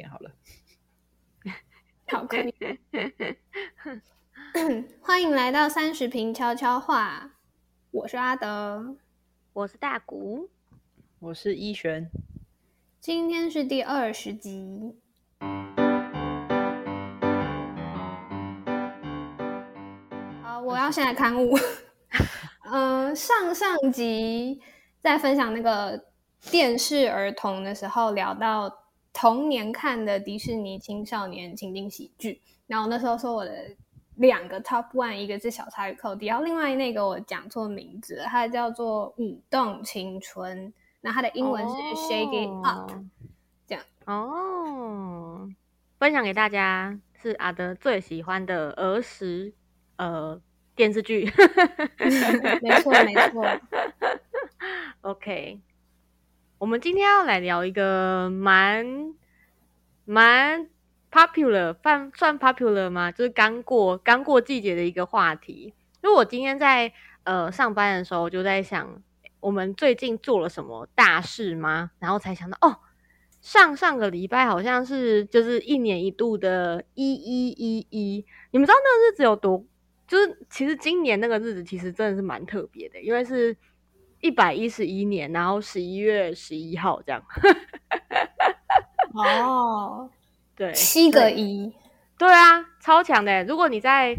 点好了。好，可以。欢迎来到三十平悄悄话，我是阿德，我是大谷，我是一璇，今天是第二十集。好，我要先来刊物。嗯，上上集在分享那个电视儿童的时候，聊到童年看的迪士尼青少年情景喜剧，然后那时候说我的两个 top one，一个是小鲨鱼寇迪，然后另外那个我讲错名字了，它叫做舞动青春，那它的英文是 shake it up，这样哦。分享给大家是阿德最喜欢的儿时呃电视剧，没错没错。OK，我们今天要来聊一个蛮蛮 popular，算算 popular 吗？就是刚过刚过季节的一个话题。因为我今天在呃上班的时候就在想，我们最近做了什么大事吗？然后才想到哦，上上个礼拜好像是就是一年一度的一一一一，你们知道那个日子有多？就是其实今年那个日子其实真的是蛮特别的，因为是一百一十一年，然后十一月十一号这样。哦，对，七个一，对啊，超强的。如果你在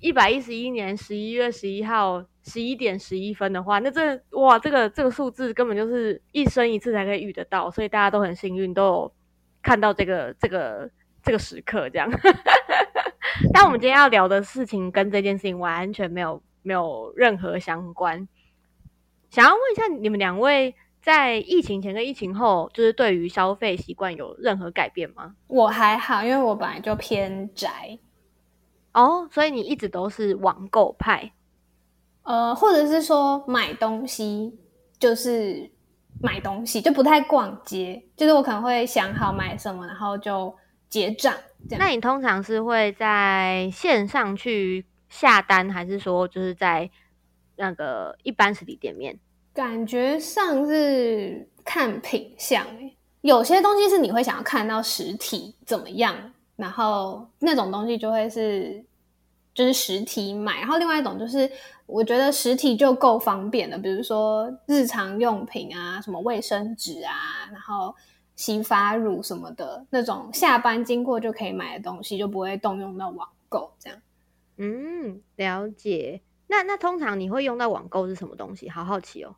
一百一十一年十一月十一号十一点十一分的话，那这哇，这个这个数字根本就是一生一次才可以遇得到，所以大家都很幸运，都有看到这个这个这个时刻这样。但我们今天要聊的事情跟这件事情完全没有没有任何相关。想要问一下你们两位，在疫情前跟疫情后，就是对于消费习惯有任何改变吗？我还好，因为我本来就偏宅，哦，所以你一直都是网购派。呃，或者是说买东西就是买东西，就不太逛街，就是我可能会想好买什么，然后就结账这样。那你通常是会在线上去下单，还是说就是在那个一般实体店面？感觉上是看品相、欸，有些东西是你会想要看到实体怎么样，然后那种东西就会是就是实体买，然后另外一种就是我觉得实体就够方便了，比如说日常用品啊，什么卫生纸啊，然后洗发乳什么的那种，下班经过就可以买的东西，就不会动用到网购这样。嗯，了解。那那通常你会用到网购是什么东西？好好奇哦。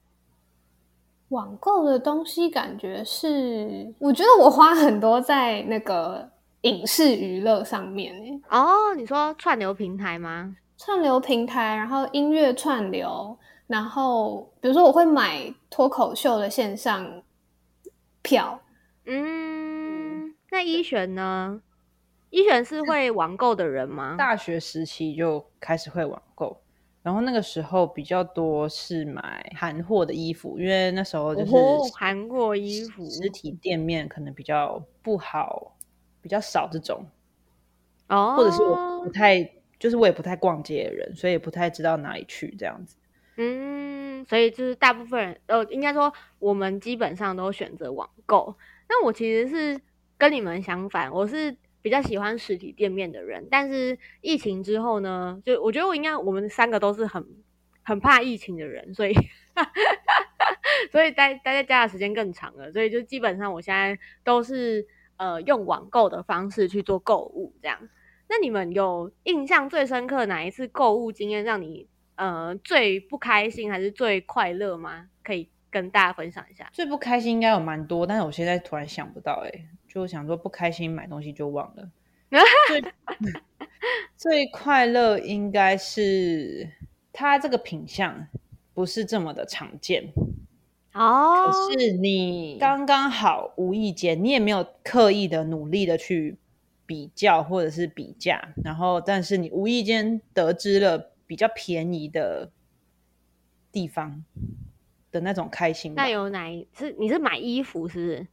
网购的东西感觉是，我觉得我花很多在那个影视娱乐上面诶，哦，你说串流平台吗？串流平台，然后音乐串流，然后比如说我会买脱口秀的线上票，嗯，那一璇呢？一璇是会网购的人吗？大学时期就开始会网购，然后那个时候比较多是买韩货的衣服，因为那时候就是哦韩国衣服实体店面可能比较不好，比较少这种，哦，或者是我不太，就是我也不太逛街的人，所以也不太知道哪里去这样子。嗯，所以就是大部分人，呃，应该说我们基本上都选择网购。那我其实是跟你们相反，我是比较喜欢实体店面的人。但是疫情之后呢，就我觉得我应该我们三个都是很很怕疫情的人，所以 所以待待在家的时间更长了。所以就基本上我现在都是呃用网购的方式去做购物这样。那你们有印象最深刻哪一次购物经验让你呃最不开心还是最快乐吗？可以跟大家分享一下。最不开心应该有蛮多，但是我现在突然想不到、哎，就想说不开心买东西就忘了。最最快乐应该是它这个品相不是这么的常见，哦可是你刚刚好无意间，你也没有刻意的努力的去比较或者是比价，然后但是你无意间得知了比较便宜的地方的那种开心吧。那有哪一是你是买衣服是不是？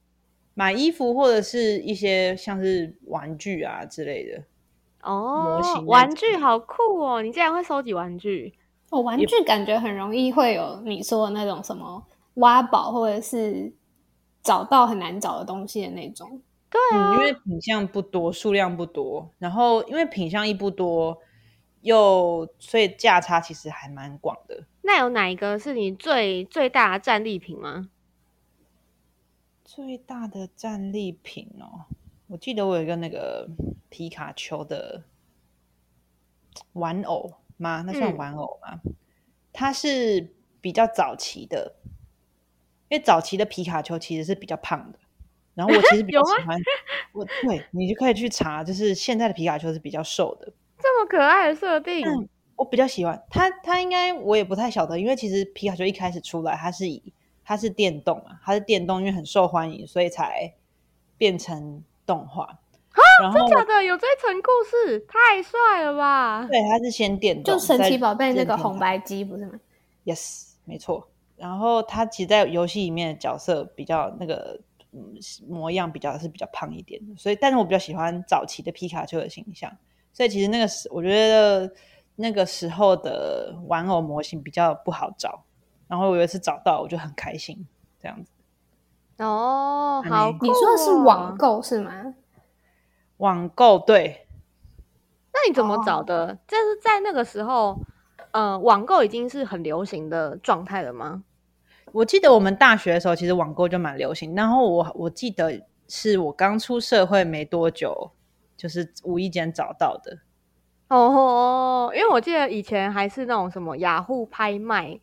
买衣服或者是一些像是玩具啊之类的，哦模型哦，玩具好酷哦！你竟然会收集玩具？哦，玩具感觉很容易会有你说的那种什么挖宝，或者是找到很难找的东西的那种。对因为品相不多，数量不多，然后因为品相一不多，又所以价差其实还蛮广的。那有哪一个是你最最大的战利品吗？最大的战利品哦，我记得我有一个那个皮卡丘的玩偶吗？那算玩偶吗？它是比较早期的，因为早期的皮卡丘其实是比较胖的。然后我其实比较 喜欢，我对你就可以去查，就是现在的皮卡丘是比较瘦的，这么可爱的设定，我比较喜欢它。它应该我也不太晓得，因为其实皮卡丘一开始出来，它是以它是电动啊，它是电动，因为很受欢迎，所以才变成动画啊。真假的有这层故事，太帅了吧？对，它是先电动，就神奇宝贝那个红白机不是吗？Yes，没错。然后它其实，在游戏里面的角色比较那个。模样比较是比较胖一点的，所以但是我比较喜欢早期的皮卡丘的形象，所以其实那个时我觉得那个时候的玩偶模型比较不好找，然后我有一次找到，我就很开心这样子。哦，好，你说的是网购是吗？网购对，那你怎么找的？就是在那个时候，呃，网购已经是很流行的状态了吗？我记得我们大学的时候，其实网购就蛮流行。然后我我记得是我刚出社会没多久，就是无意间找到的。哦，因为我记得以前还是那种什么雅虎拍卖，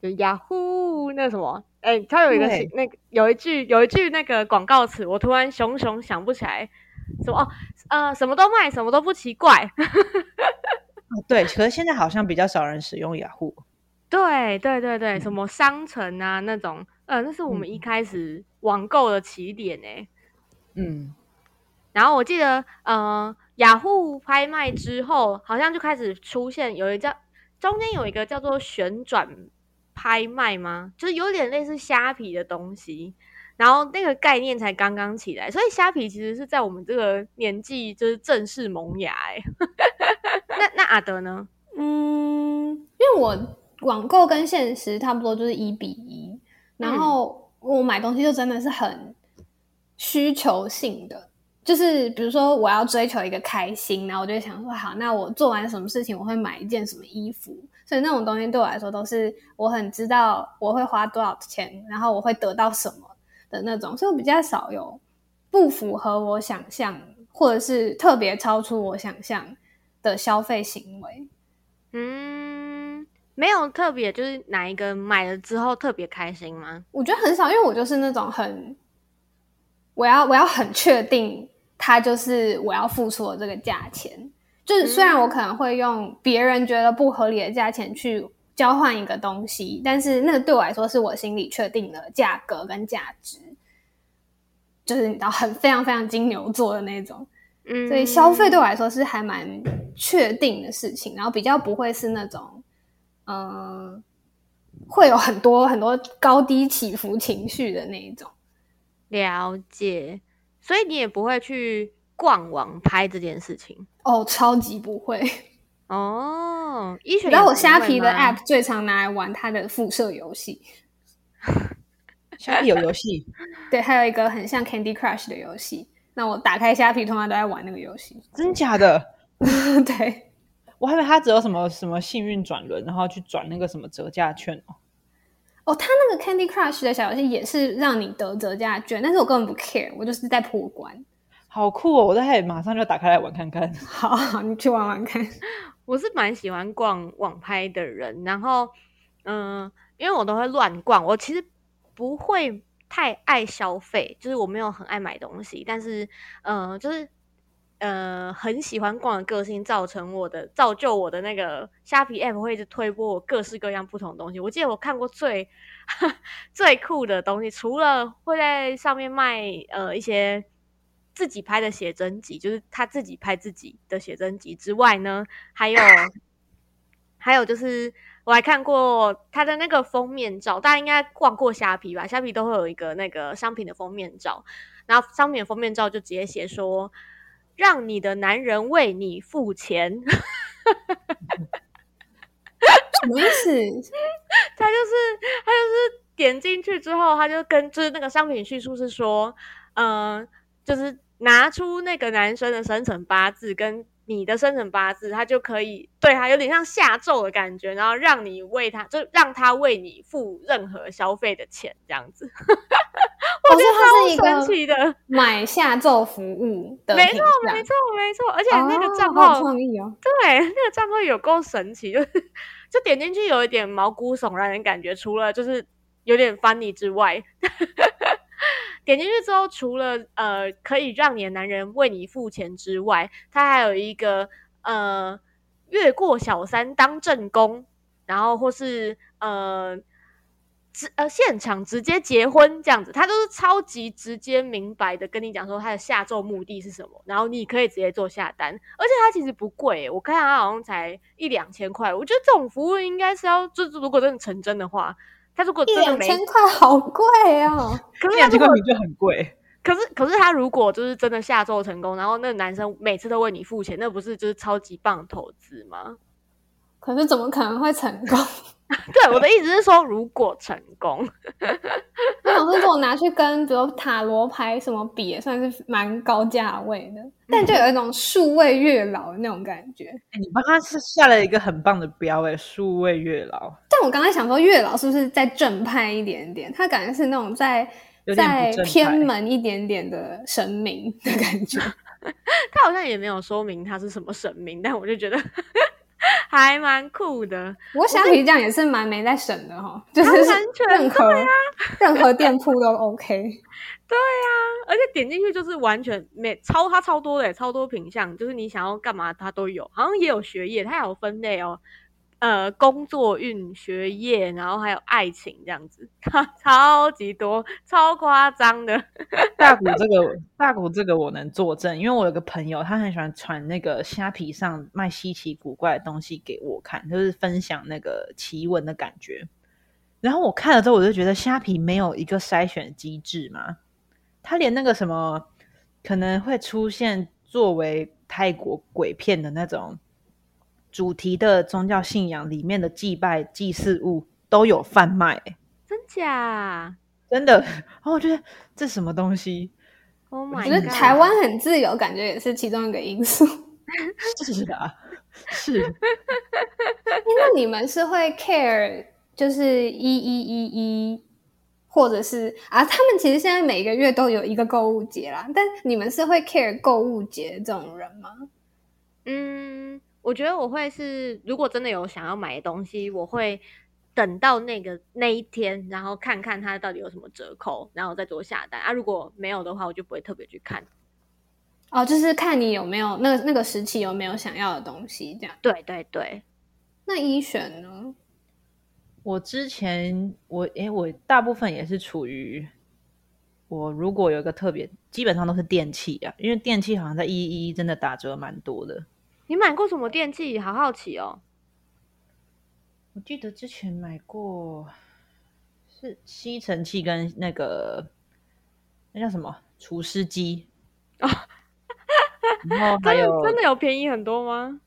就雅虎那什么，哎，它有一个那个有一句有一句那个广告词，我突然熊熊想不起来，什么哦，呃，什么都卖，什么都不奇怪。对，可是现在好像比较少人使用雅虎。对对对对，什么商城啊那种，呃，那是我们一开始网购的起点呢。嗯，然后我记得，呃，雅虎拍卖之后，好像就开始出现有一叫中间有一个叫做旋转拍卖吗？就是有点类似虾皮的东西，然后那个概念才刚刚起来，所以虾皮其实是在我们这个年纪就是正式萌芽。哎，那那阿德呢？嗯，因为我。网购跟现实差不多，就是一比一。然后我买东西就真的是很需求性的，就是比如说我要追求一个开心，然后我就想说，好，那我做完什么事情，我会买一件什么衣服。所以那种东西对我来说，都是我很知道我会花多少钱，然后我会得到什么的那种。所以我比较少有不符合我想象，或者是特别超出我想象的消费行为。嗯。没有特别，就是哪一个买了之后特别开心吗？我觉得很少，因为我就是那种很，我要我要很确定，它就是我要付出的这个价钱。就是虽然我可能会用别人觉得不合理的价钱去交换一个东西，但是那个对我来说是我心里确定的价格跟价值，就是你知道很非常非常金牛座的那种。嗯，所以消费对我来说是还蛮确定的事情，然后比较不会是那种。嗯，会有很多很多高低起伏情绪的那一种，了解。所以你也不会去逛网拍这件事情哦，超级不会哦。你知道我虾皮的 App 最常拿来玩它的辐射游戏，虾皮有游戏，对，还有一个很像 Candy Crush 的游戏。那我打开虾皮，通常都在玩那个游戏，真假的？对。我还以为他只有什么什么幸运转轮，然后去转那个什么折价券哦。哦，他那个 Candy Crush 的小游戏也是让你得折价券，但是我根本不 care，我就是在破关。好酷哦！我在马上就打开来玩看看。好，你去玩玩看。我是蛮喜欢逛网拍的人，然后嗯，因为我都会乱逛，我其实不会太爱消费，就是我没有很爱买东西，但是嗯，就是。呃，很喜欢逛的个性造成我的造就我的那个虾皮 app 会一直推播我各式各样不同的东西。我记得我看过最 最酷的东西，除了会在上面卖呃一些自己拍的写真集，就是他自己拍自己的写真集之外呢，还有还有就是我还看过他的那个封面照，大家应该逛过虾皮吧？虾皮都会有一个那个商品的封面照，然后商品的封面照就直接写说。让你的男人为你付钱，什么意思？他就是他就是点进去之后，他就跟就是那个商品叙述是说，嗯，就是拿出那个男生的生辰八字跟你的生辰八字，他就可以对他有点像下咒的感觉，然后让你为他，就让他为你付任何消费的钱，这样子。我觉得他是一个神奇的，买下咒服务的，没错，没错，没错。而且那个账号，创意哦，对，那个账号有够神奇，就是 就点进去有一点毛骨悚然的感觉，除了就是有点 funny 之外。点进去之后，除了呃可以让你的男人为你付钱之外，他还有一个呃越过小三当正宫，然后或是呃直呃现场直接结婚这样子，他都是超级直接明白的跟你讲说他的下咒目的是什么，然后你可以直接做下单，而且它其实不贵，我看他好像才一两千块，我觉得这种服务应该是要就是如果真的成真的话。他如果真的两千块好贵哦，可是两千块就很贵。可是可是他如果就是真的下咒成功，然后那个男生每次都为你付钱，那不是就是超级棒投资吗？可是怎么可能会成功？对，我的意思是说，如果成功，那种是如果拿去跟比如塔罗牌什么比，也算是蛮高价位的，但就有一种数位月老的那种感觉。你帮他是下了一个很棒的标诶，数位月老。但我刚才想说，月老是不是再正派一点点？他感觉是那种在在偏门一点点的神明的感觉。他好像也没有说明他是什么神明，但我就觉得。还蛮酷的，我想起这样也是蛮没在省的哈，就是任何任何店铺都 OK。对啊，而且点进去就是完全没超它超多的，超多品相，就是你想要干嘛它都有，好像也有学业，它有分类哦。呃，工作运、学业，然后还有爱情这样子，超级多，超夸张的。大股这个，大股这个我能作证，因为我有个朋友，他很喜欢传那个虾皮上卖稀奇古怪的东西给我看，就是分享那个奇闻的感觉。然后我看了之后，我就觉得虾皮没有一个筛选机制嘛，他连那个什么可能会出现作为泰国鬼片的那种。主题的宗教信仰里面的祭拜祭祀物都有贩卖，真假？真的？然后我觉得这什么东西？Oh my！我觉得台湾很自由，感觉也是其中一个因素。是的，是。那你们是会 care 就是一一一一，或者是啊？他们其实现在每个月都有一个购物节啦，但你们是会 care 购物节这种人吗？嗯。我觉得我会是，如果真的有想要买的东西，我会等到那个那一天，然后看看它到底有什么折扣，然后再做下单啊。如果没有的话，我就不会特别去看。哦，就是看你有没有那个那个时期有没有想要的东西，这样。对对对。那一选呢？我之前我诶，我大部分也是处于我如果有一个特别，基本上都是电器啊，因为电器好像在一一真的打折蛮多的。你买过什么电器？好好奇哦！我记得之前买过是吸尘器跟那个那叫什么除湿机啊，然后 还有真的有便宜很多吗？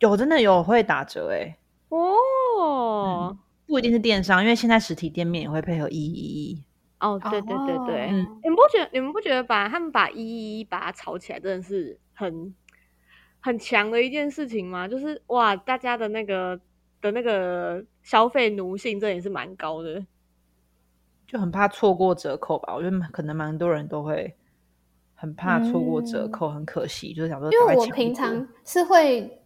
有真的有会打折哎哦，不一定是电商，因为现在实体店面也会配合一一一哦，对对对对，你们不觉得你们不觉得把他们把一一一把它炒起来真的是很？很强的一件事情嘛？就是哇，大家的那个的那个消费奴性，这也是蛮高的，就很怕错过折扣吧。我觉得可能蛮多人都会很怕错过折扣，很可惜。就是想说，因为我平常是会，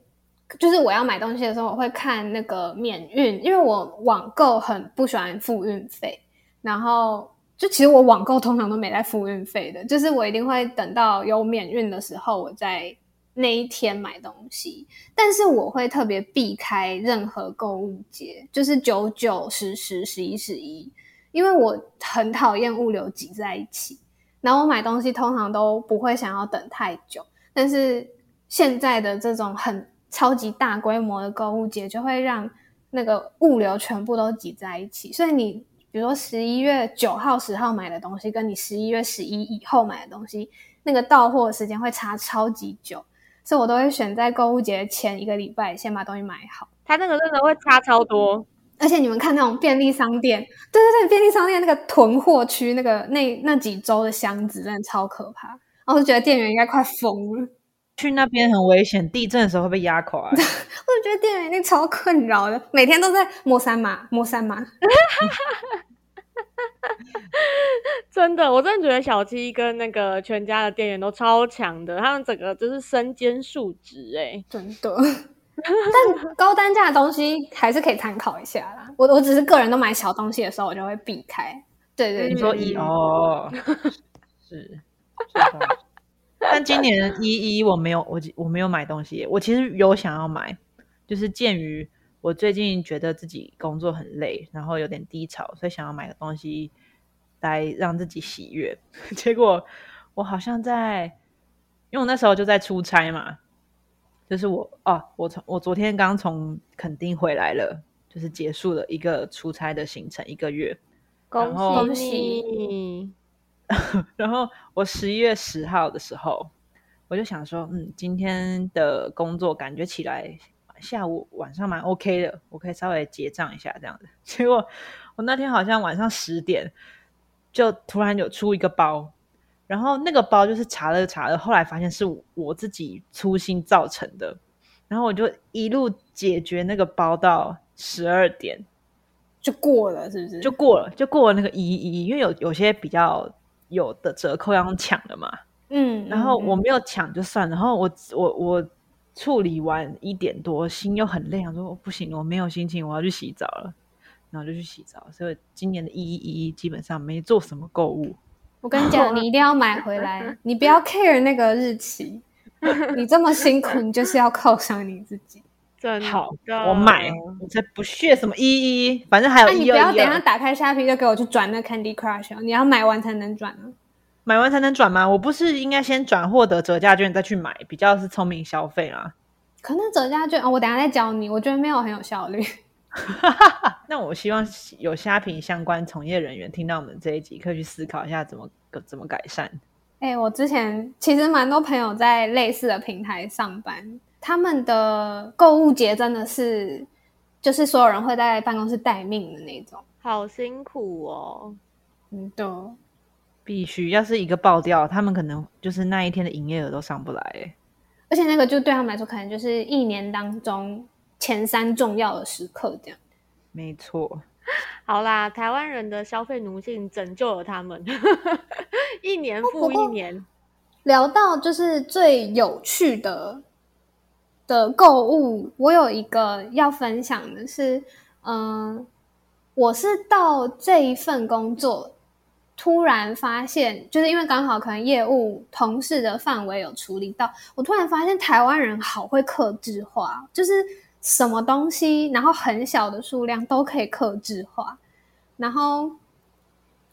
就是我要买东西的时候，我会看那个免运，因为我网购很不喜欢付运费。然后就其实我网购通常都没在付运费的，就是我一定会等到有免运的时候，我再。那一天买东西，但是我会特别避开任何购物节，就是九九、十十、十一、十一，因为我很讨厌物流挤在一起。然后我买东西通常都不会想要等太久，但是现在的这种很超级大规模的购物节，就会让那个物流全部都挤在一起。所以你比如说十一月九号、十号买的东西，跟你十一月十一以后买的东西，那个到货时间会差超级久。所以我都会选在购物节前一个礼拜先把东西买好。它那个真的会差超多，而且你们看那种便利商店，对对对，便利商店那个囤货区那个那那几周的箱子真的超可怕。我就觉得店员应该快疯了。去那边很危险，地震的时候会被压垮。我就觉得店员一定超困扰的，每天都在摸三码，摸三码。真的，我真的觉得小七跟那个全家的店员都超强的，他们整个就是身兼数职哎，真的。但高单价的东西还是可以参考一下啦。我我只是个人都买小东西的时候，我就会避开。对对，你说一哦，是。但今年一一我没有，我我没有买东西。我其实有想要买，就是鉴于我最近觉得自己工作很累，然后有点低潮，所以想要买个东西来让自己喜悦。结果我好像在，因为我那时候就在出差嘛。就是我哦，我从我昨天刚从垦丁回来了，就是结束了一个出差的行程，一个月。恭喜你！然后我十一月十号的时候，我就想说，嗯，今天的工作感觉起来下午晚上蛮 OK 的，我可以稍微结账一下这样子。结果我那天好像晚上十点，就突然有出一个包。然后那个包就是查了查了，后来发现是我自己粗心造成的。然后我就一路解决那个包到十二点，就过了，是不是？就过了，就过了那个一一，因为有有些比较有的折扣要用抢的嘛。嗯。然后我没有抢就算，然后我我我处理完一点多，心又很累，我说不行，我没有心情，我要去洗澡了。然后就去洗澡，所以今年的一一一基本上没做什么购物。我跟你讲，你一定要买回来，你不要 care 那个日期。你这么辛苦，你就是要犒赏你自己。真好，我买，我才不屑什么一一，反正还有一。你不要等下打开虾皮就给我去转那 Candy Crush，你要买完才能转啊。买完才能转吗？我不是应该先转获得折价券再去买，比较是聪明消费啊。可能折价券啊，我等下再教你。我觉得没有很有效率。那我希望有虾皮相关从业人员听到我们这一集，可以去思考一下怎么怎么改善。哎，我之前其实蛮多朋友在类似的平台上班，他们的购物节真的是就是所有人会在办公室待命的那种，好辛苦哦。嗯，的，必须要是一个爆掉，他们可能就是那一天的营业额都上不来。而且那个就对他们来说，可能就是一年当中。前三重要的时刻，这样没错。好啦，台湾人的消费奴性拯救了他们，一年复一年。聊到就是最有趣的的购物，我有一个要分享的是，嗯，我是到这一份工作，突然发现，就是因为刚好可能业务同事的范围有处理到，我突然发现台湾人好会克制化，就是。什么东西，然后很小的数量都可以克制化。然后，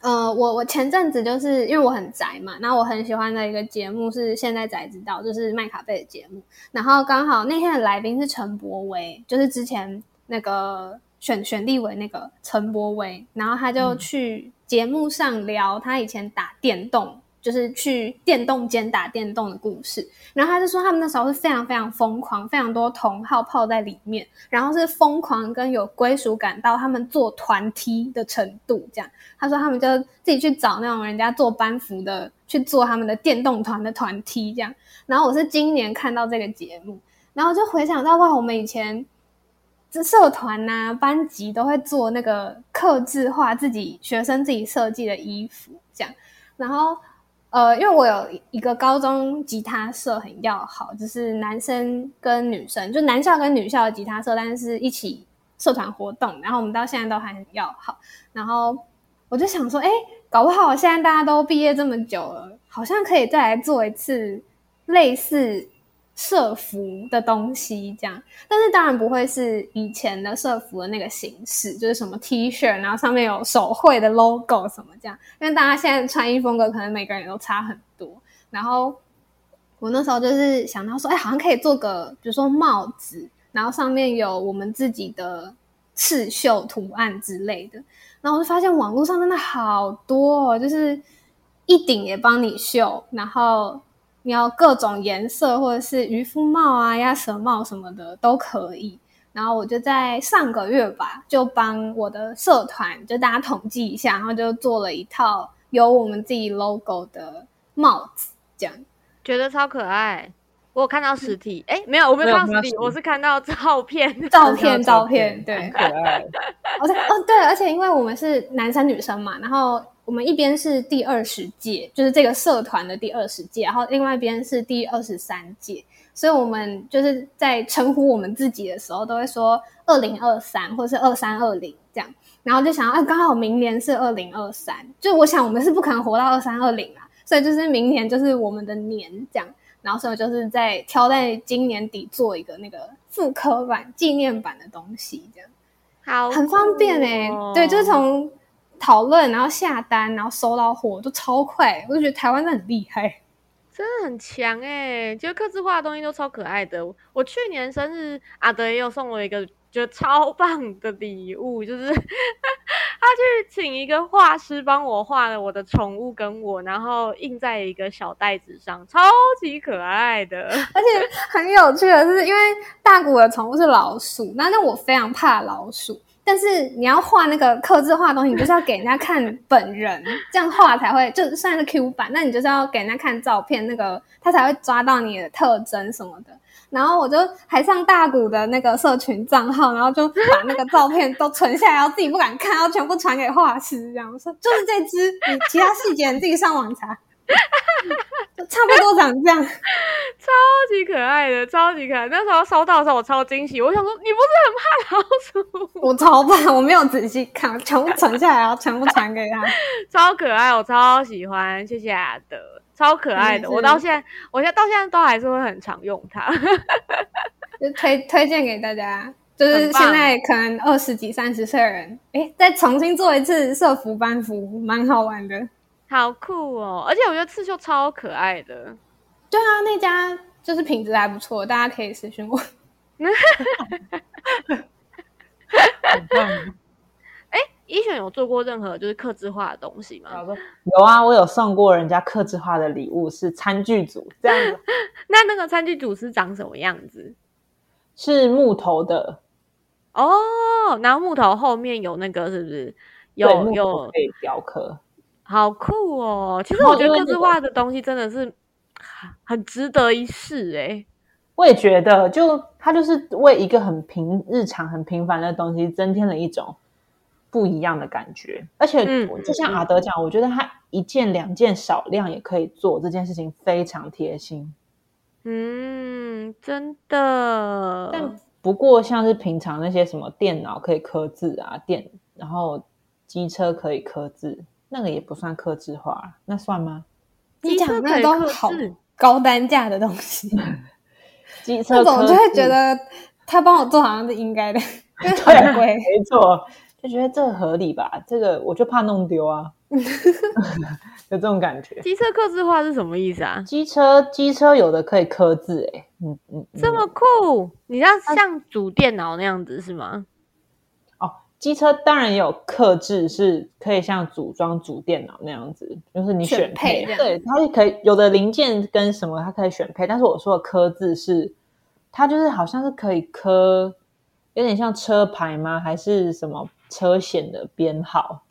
呃，我我前阵子就是因为我很宅嘛，然后我很喜欢的一个节目是《现在宅知道》，就是麦卡贝的节目。然后刚好那天的来宾是陈柏威，就是之前那个选选立委那个陈柏威，然后他就去节目上聊他以前打电动。就是去电动间打电动的故事，然后他就说他们那时候是非常非常疯狂，非常多同号泡在里面，然后是疯狂跟有归属感到他们做团梯的程度。这样，他说他们就自己去找那种人家做班服的去做他们的电动团的团梯。这样，然后我是今年看到这个节目，然后就回想到哇，我们以前这社团呐、班级都会做那个刻字化自己学生自己设计的衣服，这样，然后。呃，因为我有一个高中吉他社很要好，就是男生跟女生，就男校跟女校的吉他社，但是一起社团活动，然后我们到现在都还很要好。然后我就想说，哎，搞不好现在大家都毕业这么久了，好像可以再来做一次类似。社服的东西这样，但是当然不会是以前的社服的那个形式，就是什么 T 恤，然后上面有手绘的 logo 什么这样。因为大家现在穿衣风格可能每个人都差很多。然后我那时候就是想到说，哎，好像可以做个，比如说帽子，然后上面有我们自己的刺绣图案之类的。然后我就发现网络上真的好多，哦，就是一顶也帮你绣，然后。你要各种颜色，或者是渔夫帽啊、鸭舌帽什么的都可以。然后我就在上个月吧，就帮我的社团，就大家统计一下，然后就做了一套有我们自己 logo 的帽子，这样觉得超可爱。我有看到实体，哎，没有，我没有看到实体，我是看到照片，照片，照片，对，可爱。哦，对，哦，对，而且因为我们是男生女生嘛，然后我们一边是第二十届，就是这个社团的第二十届，然后另外一边是第二十三届，所以我们就是在称呼我们自己的时候，都会说二零二三或者是二三二零这样，然后就想，哎，刚好明年是二零二三，就我想我们是不可能活到二三二零啊，所以就是明年就是我们的年这样。然后所以就是在挑在今年底做一个那个复刻版、纪念版的东西，这样。好很方便哎。对，就是从讨论，然后下单，然后收到货都超快，我就觉得台湾真的很厉害，真的很强哎。觉得刻字化的东西都超可爱的。我去年生日，阿德也有送我一个。觉得超棒的礼物，就是 他去请一个画师帮我画了我的宠物跟我，然后印在一个小袋子上，超级可爱的。而且很有趣的是，因为大谷的宠物是老鼠，那那我非常怕老鼠，但是你要画那个刻字画的东西，你就是要给人家看本人，这样画才会就算是 Q 版，那你就是要给人家看照片，那个他才会抓到你的特征什么的。然后我就还上大谷的那个社群账号，然后就把那个照片都存下来，然后自己不敢看，然后全部传给画师，这样说就是这只，你其他细节你自己上网查，差不多长这样，超级可爱的，超级可爱。那时候收到的时候我超惊喜，我想说你不是很怕老鼠？我超怕，我没有仔细看，全部存下来，然后全部传给他，超可爱，我超喜欢，谢谢阿德。超可爱的，我到现在，我现在到现在都还是会很常用它，就推推荐给大家。就是现在可能二十几、三十岁的人，哎，再重新做一次社服班服，蛮好玩的，好酷哦！而且我觉得刺绣超可爱的。对啊，那家就是品质还不错，大家可以私信我。哎一选有做过任何就是刻字化的东西吗？有啊，我有送过人家刻字化的礼物，是餐具组这样子。那那个餐具组是长什么样子？是木头的哦，然后木头后面有那个是不是有有可以雕刻？好酷哦！其实我觉得各自化的东西真的是很值得一试哎。我也觉得，就它就是为一个很平日常、很平凡的东西增添了一种。不一样的感觉，而且就像阿德讲，我觉得他一件两件少量也可以做这件事情，非常贴心。嗯，真的。但不过像是平常那些什么电脑可以刻字啊，电然后机车可以刻字，那个也不算克制化，那算吗？你讲那都好高单价的东西，机车那种就会觉得他帮我做好像是应该的，对，没错。就觉得这合理吧？这个我就怕弄丢啊，有这种感觉。机车刻字化是什么意思啊？机车机车有的可以刻字，哎，嗯嗯，这么酷！你像像主电脑那样子是吗？哦，机车当然也有刻字，是可以像组装组电脑那样子，就是你选配，对，它可以有的零件跟什么它可以选配，但是我说的刻字是，它就是好像是可以刻，有点像车牌吗？还是什么？车险的编号，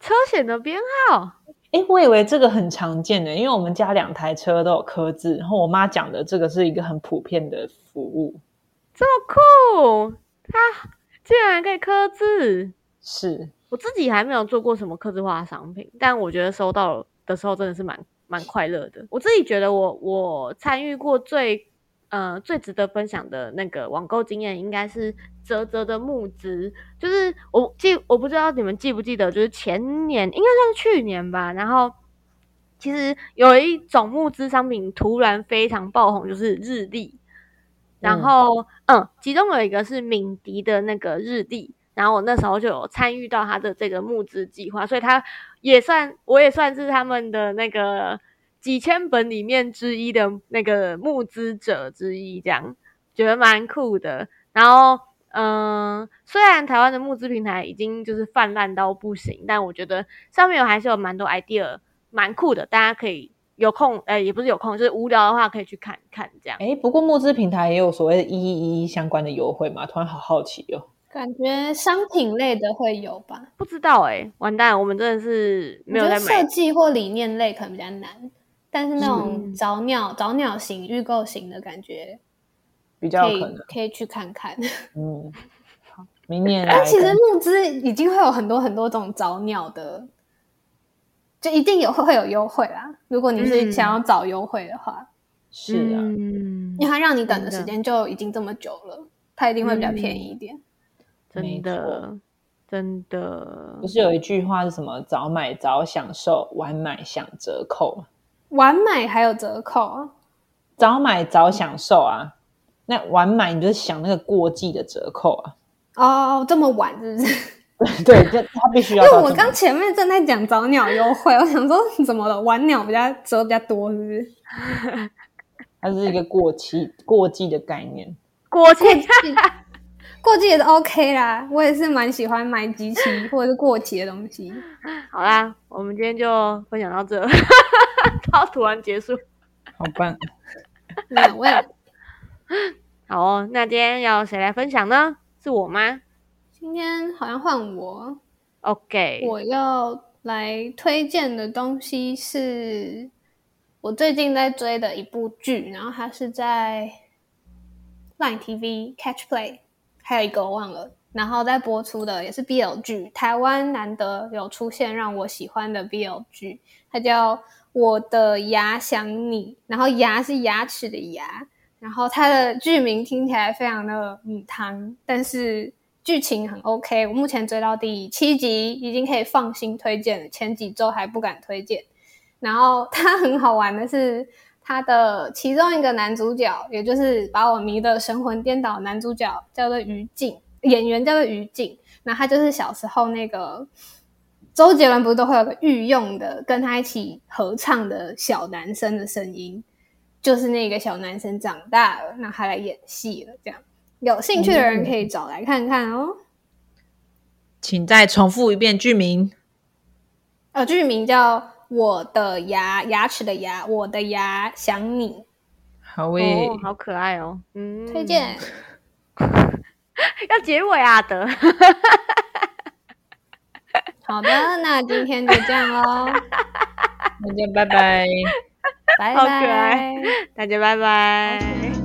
车险的编号，哎，我以为这个很常见的，因为我们家两台车都有刻字，然后我妈讲的这个是一个很普遍的服务，这么酷，它竟然可以刻字，是我自己还没有做过什么刻字化的商品，但我觉得收到的时候真的是蛮蛮快乐的。我自己觉得我我参与过最。呃，最值得分享的那个网购经验，应该是泽泽的募资。就是我记，我不知道你们记不记得，就是前年，应该算是去年吧。然后其实有一种募资商品突然非常爆红，就是日历。然后，嗯，其中有一个是敏迪的那个日历，然后我那时候就有参与到他的这个募资计划，所以他也算，我也算是他们的那个。几千本里面之一的那个募资者之一，这样觉得蛮酷的。然后，嗯，虽然台湾的募资平台已经就是泛滥到不行，但我觉得上面有还是有蛮多 idea，蛮酷的。大家可以有空，呃，也不是有空，就是无聊的话可以去看看这样。哎，不过募资平台也有所谓的一一一相关的优惠嘛？突然好好奇哦。感觉商品类的会有吧？不知道哎，完蛋，我们真的是没有在设计或理念类可能比较难，但是那种早鸟早鸟型预购型的感觉比较可能可以去看看。嗯，好，明年。但其实募资已经会有很多很多种早鸟的，就一定有会有优惠啦。如果你是想要找优惠的话，是啊，因为它让你等的时间就已经这么久了，它一定会比较便宜一点。真的，真的，不是有一句话是什么？早买早享受，晚买享折扣。晚买还有折扣啊？早买早享受啊？那晚买你就是想那个过季的折扣啊？哦，这么晚是不是？对，就他必须要。因为我刚前面正在讲早鸟优惠，我想说怎么了？晚鸟比较折比较多，是不是？它是一个过期过季的概念，过期。过季也是 OK 啦，我也是蛮喜欢买机器或者是过期的东西。好啦，我们今天就分享到这，超突然结束，好棒！两位，好哦，那今天要谁来分享呢？是我吗？今天好像换我。OK，我要来推荐的东西是我最近在追的一部剧，然后它是在 Line TV Catch Play。还有一个我忘了，然后再播出的也是 BL 剧，台湾难得有出现让我喜欢的 BL 剧，它叫《我的牙想你》，然后牙是牙齿的牙，然后它的剧名听起来非常的米汤，但是剧情很 OK，我目前追到第七集，已经可以放心推荐了，前几周还不敢推荐，然后它 很好玩的是。他的其中一个男主角，也就是把我迷得神魂颠倒男主角，叫做于静，演员叫做于静。那他就是小时候那个周杰伦不是都会有个御用的跟他一起合唱的小男生的声音，就是那个小男生长大了，那他来演戏了。这样有兴趣的人可以找来看看哦。请再重复一遍剧名。呃，剧名叫。我的牙，牙齿的牙，我的牙想你，好诶，好可爱哦，嗯，推荐，要结尾啊的，好的，那今天就这样喽，大家拜拜，拜拜，大家拜拜。